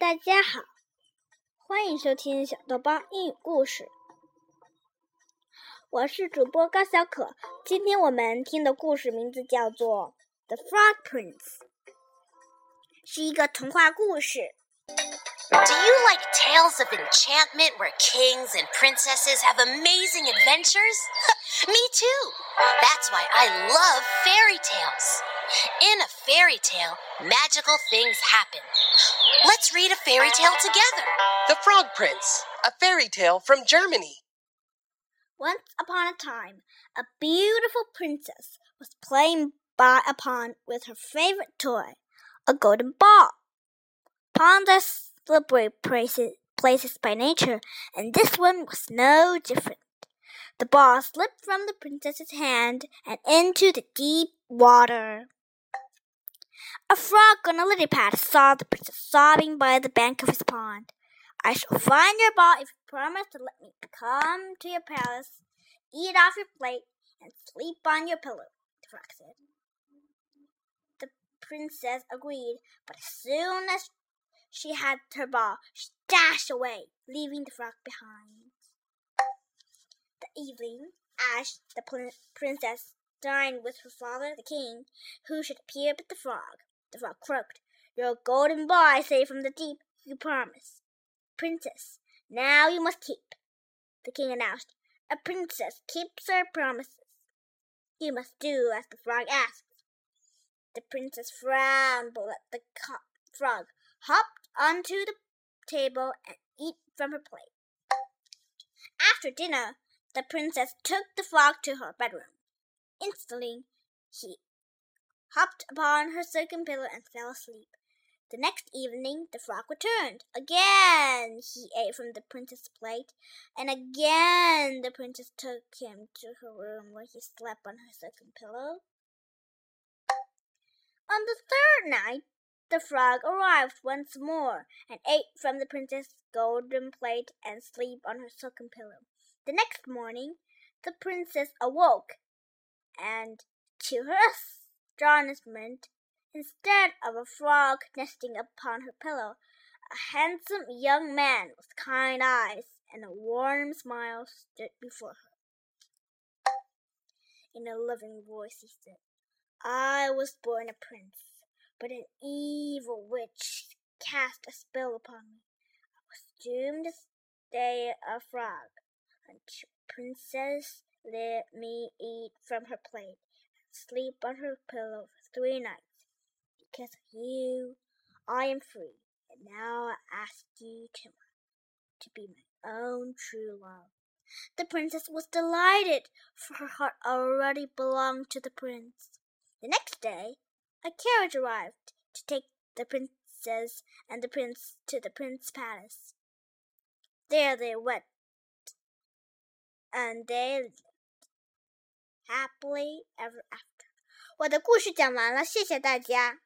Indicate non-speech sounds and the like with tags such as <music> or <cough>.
大家好，欢迎收听小豆包英语故事。我是主播高小可。今天我们听的故事名字叫做《The Frog Prince》，是一个童话故事。Do you like tales of enchantment where kings and princesses have amazing adventures? Me too. That's why I love fairy tales. In a fairy tale, magical things happen. Let's read a fairy tale together. The Frog Prince, a fairy tale from Germany. Once upon a time, a beautiful princess was playing by a pond with her favorite toy, a golden ball. Ponds are slippery places, places by nature, and this one was no different. The ball slipped from the princess's hand and into the deep water. A frog on a lily pad saw the princess sobbing by the bank of his pond. I shall find your ball if you promise to let me come to your palace, eat off your plate, and sleep on your pillow, the frog said. The princess agreed, but as soon as she had her ball, she dashed away, leaving the frog behind. The evening, as the princess dined with her father, the king, who should appear but the frog, the frog croaked. Your golden I say from the deep, you promise. Princess, now you must keep. The king announced. A princess keeps her promises. You must do as the frog asks. The princess frowned, but let the frog hop onto the table and eat from her plate. After dinner, the princess took the frog to her bedroom. Instantly, he hopped upon her silken pillow and fell asleep. The next evening the frog returned. Again he ate from the princess's plate, and again the princess took him to her room where he slept on her silken pillow. On the third night the frog arrived once more and ate from the princess's golden plate and slept on her silken pillow. The next morning the princess awoke, and to her <laughs> astonishment, instead of a frog nesting upon her pillow, a handsome young man with kind eyes and a warm smile stood before her. In a loving voice he said, I was born a prince, but an evil witch cast a spell upon me. I was doomed to stay a frog until Princess let me eat from her plate and sleep on her pillow for three nights. Because of you, I am free, and now I ask you to, to be my own true love. The princess was delighted, for her heart already belonged to the prince. The next day, a carriage arrived to take the princess and the prince to the prince's palace. There they went, and they happily ever after。我的故事讲完了，谢谢大家。